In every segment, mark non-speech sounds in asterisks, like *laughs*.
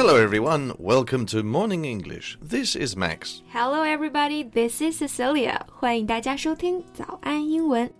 Hello, everyone. Welcome to Morning English. This is Max. Hello, everybody. This is Cecilia. 欢迎大家收听早安英文。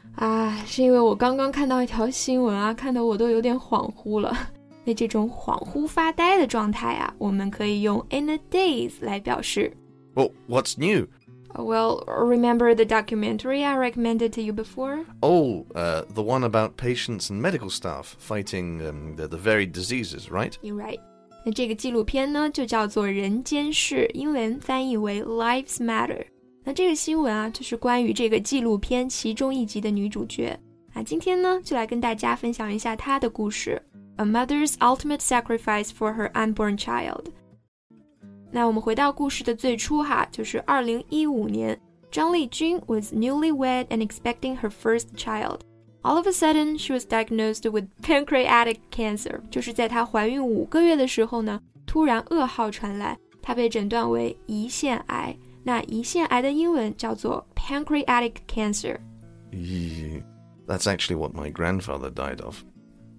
啊，是因为我刚刚看到一条新闻啊，看得我都有点恍惚了。那这种恍惚发呆的状态啊，我们可以用 *laughs* in a daze 来表示。 Well, what's new? Well, remember the documentary I recommended to you before? Oh, uh, the one about patients and medical staff fighting um, the, the varied diseases, right? You're right. 那这个纪录片呢，就叫做《人间世》，英文翻译为 Lives Matter。 那这个新闻啊，就是关于这个纪录片其中一集的女主角啊。今天呢，就来跟大家分享一下她的故事，A Mother's Ultimate Sacrifice for Her Unborn Child。那我们回到故事的最初哈，就是二零一五年，张丽君 was newlywed and expecting her first child. All of a sudden, she was diagnosed with pancreatic cancer. 就是在她怀孕五个月的时候呢，突然噩耗传来，她被诊断为胰腺癌。 那胰腺癌的英文叫做 pancreatic cancer。 Eee, That's actually what my grandfather died of.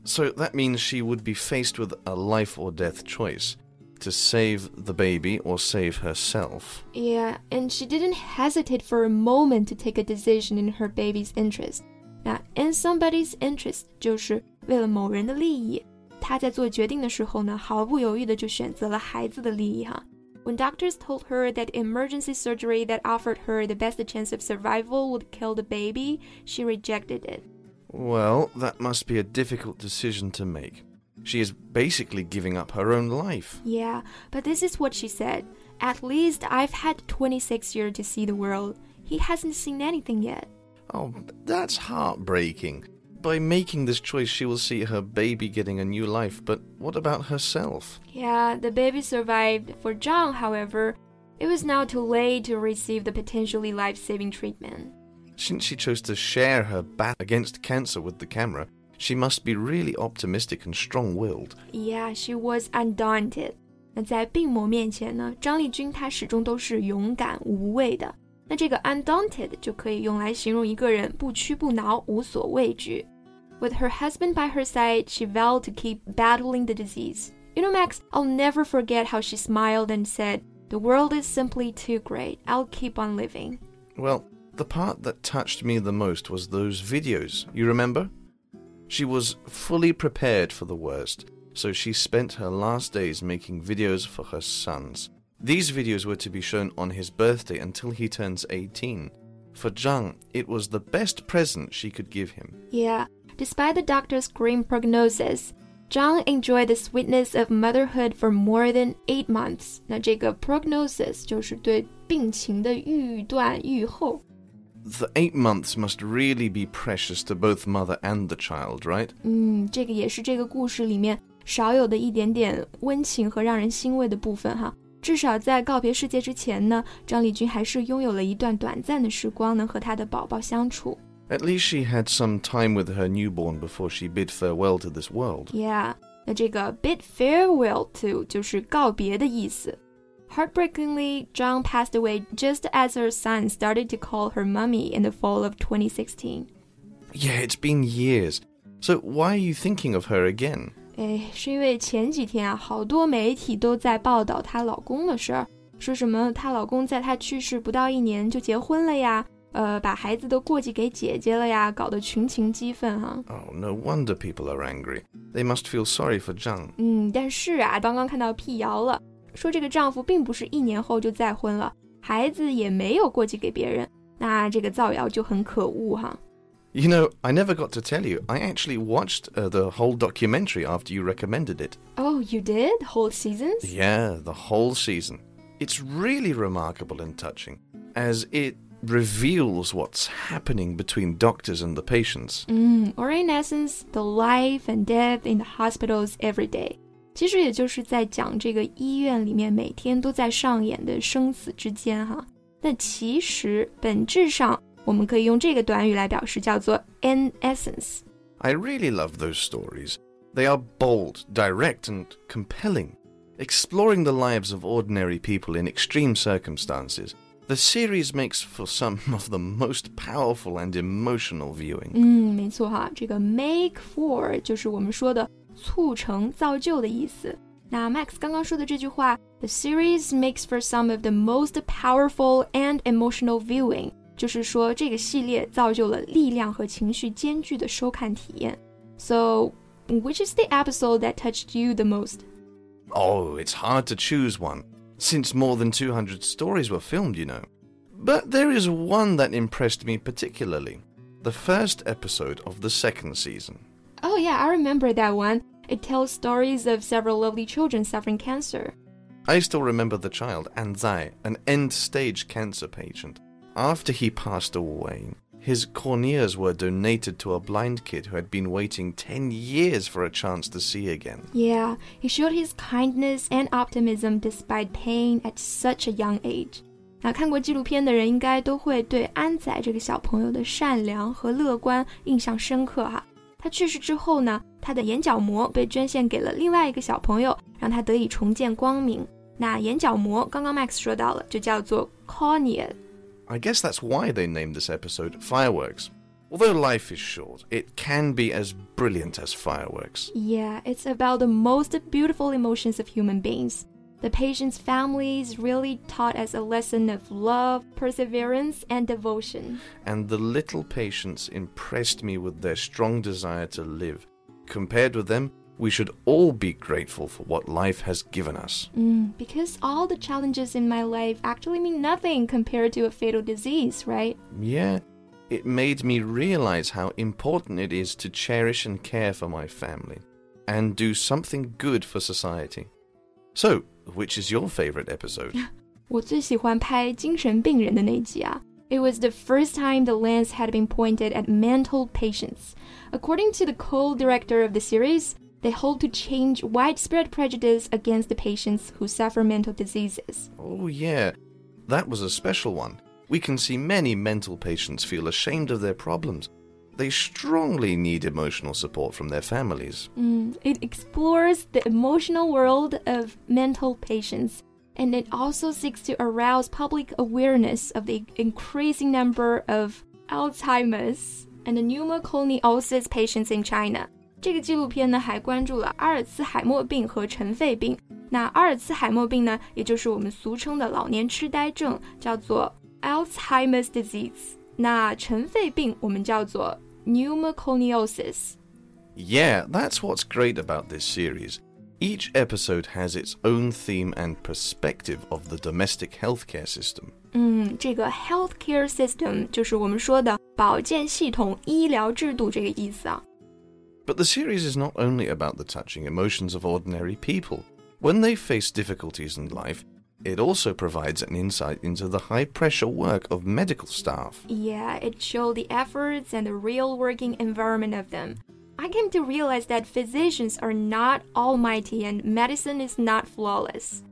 So that means she would be faced with a life or death choice to save the baby or save herself. Yeah, and she didn't hesitate for a moment to take a decision in her baby's interest. 那 in somebody's interest 就是为了某人的利益。她在做决定的时候呢，毫不犹豫的就选择了孩子的利益哈。 When doctors told her that emergency surgery that offered her the best chance of survival would kill the baby, she rejected it. Well, that must be a difficult decision to make. She is basically giving up her own life. Yeah, but this is what she said. At least I've had 26 years to see the world. He hasn't seen anything yet. Oh, that's heartbreaking By making this choice, she will see her baby getting a new life, but what about herself? Yeah, the baby survived. For John, however, it was now too late to receive the potentially life saving treatment. Since she chose to share her battle against cancer with the camera, she must be really optimistic and strong willed. Yeah, she was undaunted. 那在病魔面前呢，张丽君她始终都是勇敢无畏的。那这个 undaunted 就可以用来形容一个人不屈不挠、无所畏惧。 With her husband by her side, she vowed to keep battling the disease. You know, Max, I'll never forget how she smiled and said, The world is simply too great. I'll keep on living. Well, the part that touched me the most was those videos, you remember? She was fully prepared for the worst, so she spent her last days making videos for her sons. These videos were to be shown on his birthday until he turns 18. For Zhang, it was the best present she could give him. Yeah, Despite the doctor's grim prognosis, Zhang enjoyed the sweetness of motherhood for more than eight months。那这个 prognosis 就是对病情的预断、预后。The eight months must really be precious to both mother and the child, right? 嗯，这个也是这个故事里面少有的一点点温情和让人欣慰的部分哈。至少在告别世界之前呢，张丽君还是拥有了一段短暂的时光，能和她的宝宝相处。At least she had some time with her newborn before she bid farewell to this world. Yeah，那这个 bid farewell to 就是告别的意思。Heartbreakingly, John passed away just as her son started to call her mummy in the fall of 2016. Yeah, it's been years. So why are you thinking of her again? 哎，是因为前几天啊，好多媒体都在报道她老公的事儿，说什么她老公在她去世不到一年就结婚了呀， 呃，把孩子都过继给姐姐了呀，搞得群情激愤哈、 Oh, no wonder people are angry. They must feel sorry for Zhang. 嗯，但是啊，刚刚看到辟谣了，说这个丈夫并不是一年后就再婚了，孩子也没有过继给别人，那这个造谣就很可恶哈。 You know, I never got to tell you. I actually watched uh, the whole documentary after you recommended it. Oh, you did whole seasons? Yeah, the whole season. It's really remarkable and touching, as it reveals what's happening between doctors and the patients. 嗯，or in essence, the life and death in the hospitals every day. 其实也就是在讲这个医院里面每天都在上演的生死之间哈。那其实本质上我们可以用这个短语来表示，叫做 in essence。I really love those stories. They are bold, direct, and compelling, exploring the lives of ordinary people in extreme circumstances. *laughs* The series makes for some of the most powerful and emotional viewing. 嗯，没错哈，这个 make for 就是我们说的促成、造就的意思。那 Max 刚刚说的这句话，The series makes for some of the most powerful and emotional viewing，就是说这个系列造就了力量和情绪兼具的收看体验。So, which is the episode that touched you the most? Oh, it's hard to choose one, since more than 200 stories were filmed, you know. But there is one that impressed me particularly the first episode of the second season. Oh, yeah, I remember that one. It tells stories of several lovely children suffering cancer. I still remember the child, Anzai, an end stage cancer patient. After he passed away, his corneas were donated to a blind kid who had been waiting 10 years for a chance to see again. Yeah, he showed his kindness and optimism despite pain at such a young age. 那看过纪录片的人应该都会对安仔这个小朋友的善良和乐观印象深刻哈。他去世之后呢，他的眼角膜被捐献给了另外一个小朋友，让他得以重见光明。那眼角膜刚刚 Max 说到了，就叫做 cornea。 I guess that's why they named this episode Fireworks. Although life is short, it can be as brilliant as fireworks. Yeah, it's about the most beautiful emotions of human beings. The patient's families really taught us a lesson of love, perseverance, and devotion. And the little patients impressed me with their strong desire to live. Compared with them, we should all be grateful for what life has given us. Mm, because all the challenges in my life actually mean nothing compared to a fatal disease, right? Yeah, it made me realize how important it is to cherish and care for my family and do something good for society. So, which is your favorite episode? *laughs* 我最喜欢拍精神病人的那集啊。It was the first time the lens had been pointed at mental patients. According to the co-director of the series, they hold to change widespread prejudice against the patients who suffer mental diseases. Oh, yeah, that was a special one. We can see many mental patients feel ashamed of their problems. They strongly need emotional support from their families. Mm, it explores the emotional world of mental patients and it also seeks to arouse public awareness of the increasing number of Alzheimer's and pneumoconiosis patients in China. 这个纪录片呢，还关注了阿尔茨海默病和尘肺病。那阿尔茨海默病呢，也就是我们俗称的老年痴呆症，叫做 Alzheimer's disease。那尘肺病我们叫做 pneumoconiosis。Yeah, that's what's great about this series. Each episode has its own theme and perspective of the domestic healthcare system. 嗯，这个 healthcare system 就是我们说的保健系统、医疗制度这个意思啊。 But the series is not only about the touching emotions of ordinary people. When they face difficulties in life, it also provides an insight into the high pressure work of medical staff. Yeah, it showed the efforts and the real working environment of them. I came to realize that physicians are not almighty and medicine is not flawless.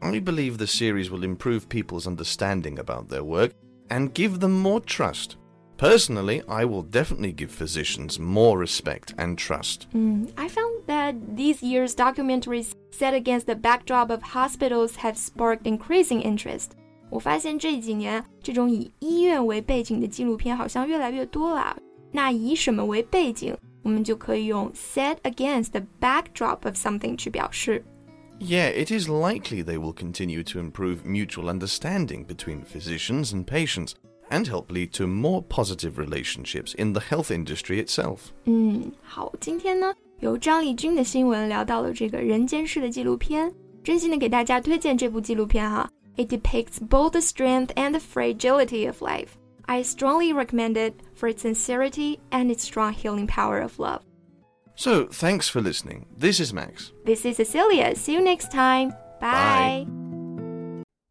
I believe the series will improve people's understanding about their work and give them more trust Personally, I will definitely give physicians more respect and trust. Mm, I found that these years' documentaries set against the backdrop of hospitals have sparked increasing interest. 我发现这几年这种以医院为背景的纪录片好像越来越多了。那以什么为背景？我们就可以用 set against the backdrop of something 去表示。Yeah, it is likely they will continue to improve mutual understanding between physicians and patients and help lead to more positive relationships in the health industry itself. 嗯，好，今天呢，由张丽君的新闻聊到了这个人间世的纪录片，真心的给大家推荐这部纪录片哈。It depicts both the strength and the fragility of life. I strongly recommend it for its sincerity and its strong healing power of love. So, thanks for listening. This is Max. This is Cecilia. See you next time. Bye. Bye.